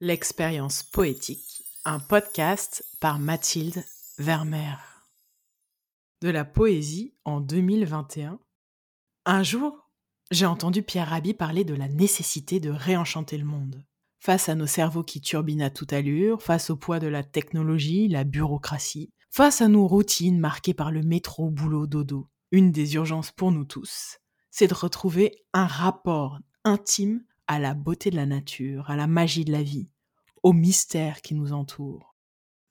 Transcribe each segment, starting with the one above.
L'expérience poétique, un podcast par Mathilde Vermeer. De la poésie en 2021. Un jour, j'ai entendu Pierre Rabhi parler de la nécessité de réenchanter le monde. Face à nos cerveaux qui turbinent à toute allure, face au poids de la technologie, la bureaucratie, face à nos routines marquées par le métro, boulot, dodo, une des urgences pour nous tous, c'est de retrouver un rapport intime à la beauté de la nature, à la magie de la vie, au mystère qui nous entoure.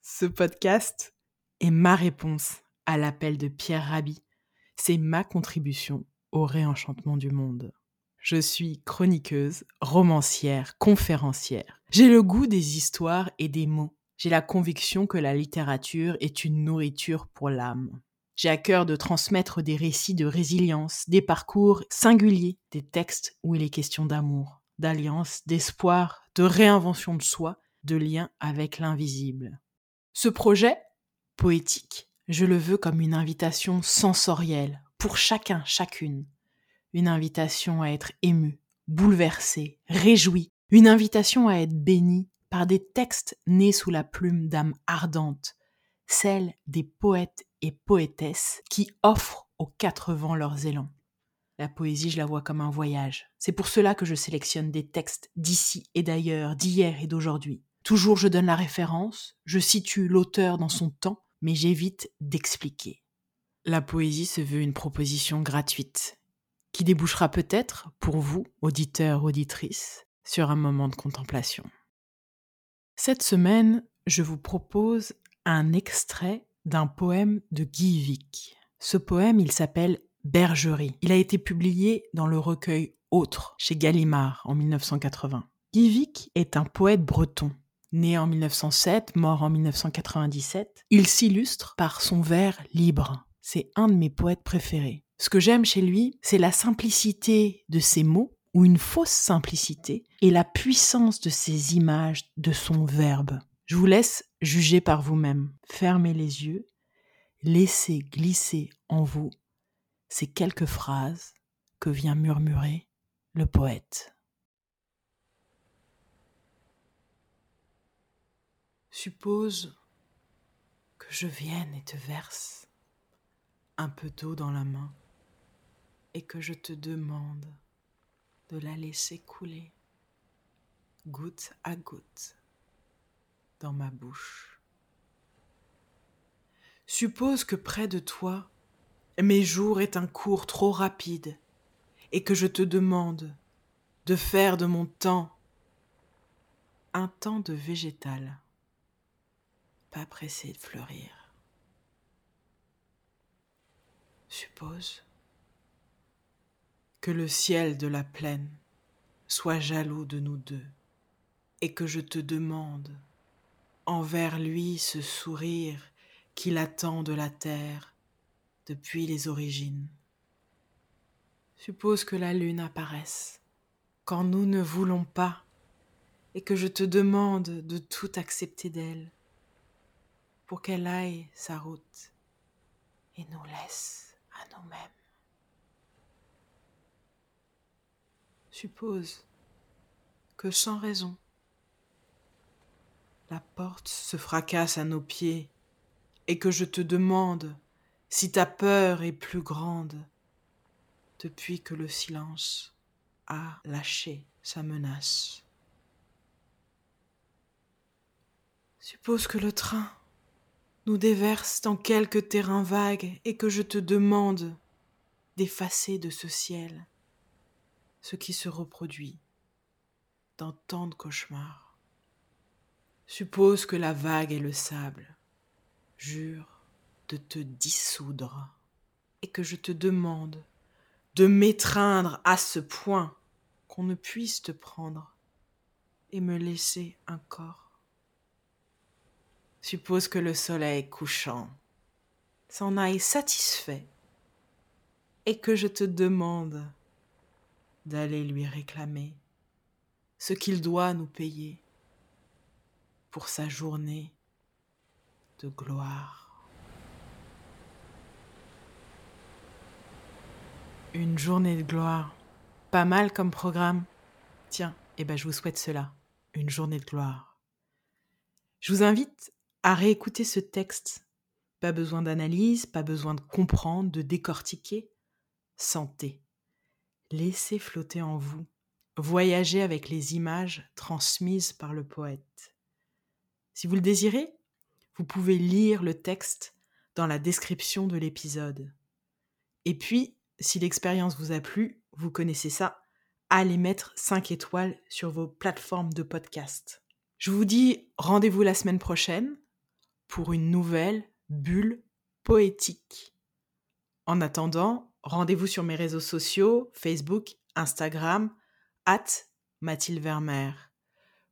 Ce podcast est ma réponse à l'appel de Pierre Rabhi. C'est ma contribution au réenchantement du monde. Je suis chroniqueuse, romancière, conférencière. J'ai le goût des histoires et des mots. J'ai la conviction que la littérature est une nourriture pour l'âme. J'ai à cœur de transmettre des récits de résilience, des parcours singuliers, des textes où il est question d'amour, d'alliance, d'espoir, de réinvention de soi, de lien avec l'invisible. Ce projet, poétique, je le veux comme une invitation sensorielle, pour chacun, chacune. Une invitation à être ému, bouleversé, réjoui, une invitation à être béni par des textes nés sous la plume d'âmes ardentes, celles des poètes et poétesses qui offrent aux quatre vents leurs élans. La poésie, je la vois comme un voyage. C'est pour cela que je sélectionne des textes d'ici et d'ailleurs, d'hier et d'aujourd'hui. Toujours je donne la référence, je situe l'auteur dans son temps, mais j'évite d'expliquer. La poésie se veut une proposition gratuite, qui débouchera peut-être, pour vous, auditeurs, auditrices, sur un moment de contemplation. Cette semaine, je vous propose un extrait d'un poème de Guy Vic. Ce poème, il s'appelle Bergerie. Il a été publié dans le recueil Autre chez Gallimard en 1980. Guy est un poète breton. Né en 1907, mort en 1997, il s'illustre par son vers libre. C'est un de mes poètes préférés. Ce que j'aime chez lui, c'est la simplicité de ses mots, ou une fausse simplicité, et la puissance de ses images, de son verbe. Je vous laisse juger par vous-même. Fermez les yeux, laissez glisser en vous ces quelques phrases que vient murmurer le poète. Suppose que je vienne et te verse un peu d'eau dans la main et que je te demande de la laisser couler goutte à goutte dans ma bouche. Suppose que près de toi, mes jours est un cours trop rapide et que je te demande de faire de mon temps un temps de végétal, pas pressé de fleurir. Suppose que le ciel de la plaine soit jaloux de nous deux et que je te demande envers lui ce sourire qu'il attend de la terre depuis les origines. Suppose que la lune apparaisse quand nous ne voulons pas et que je te demande de tout accepter d'elle pour qu'elle aille sa route et nous laisse à nous-mêmes. Suppose que sans raison, la porte se fracasse à nos pieds et que je te demande si ta peur est plus grande depuis que le silence a lâché sa menace. Suppose que le train nous déverse dans quelque terrain vague et que je te demande d'effacer de ce ciel ce qui se reproduit dans tant de cauchemars. Suppose que la vague est le sable. Jure de te dissoudre et que je te demande de m'étreindre à ce point qu'on ne puisse te prendre et me laisser un corps. Suppose que le soleil couchant s'en aille satisfait et que je te demande d'aller lui réclamer ce qu'il doit nous payer pour sa journée de gloire. Une journée de gloire. Pas mal comme programme. Tiens, eh ben je vous souhaite cela. une journée de gloire. Je vous invite à réécouter ce texte. Pas besoin d'analyse, pas besoin de comprendre, de décortiquer. Sentez. Laissez flotter en vous. Voyagez avec les images transmises par le poète. Si vous le désirez, vous pouvez lire le texte dans la description de l'épisode. Et puis, si l'expérience vous a plu, vous connaissez ça, allez mettre 5 étoiles sur vos plateformes de podcast. Je vous dis rendez-vous la semaine prochaine pour une nouvelle bulle poétique. En attendant, rendez-vous sur mes réseaux sociaux, Facebook, Instagram, at Mathilde Vermeer.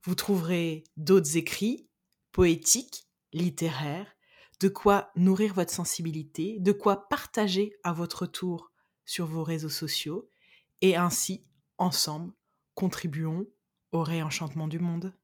Vous trouverez d'autres écrits, poétiques, littéraires, de quoi nourrir votre sensibilité, de quoi partager à votre tour sur vos réseaux sociaux, et ainsi, ensemble, contribuons au réenchantement du monde.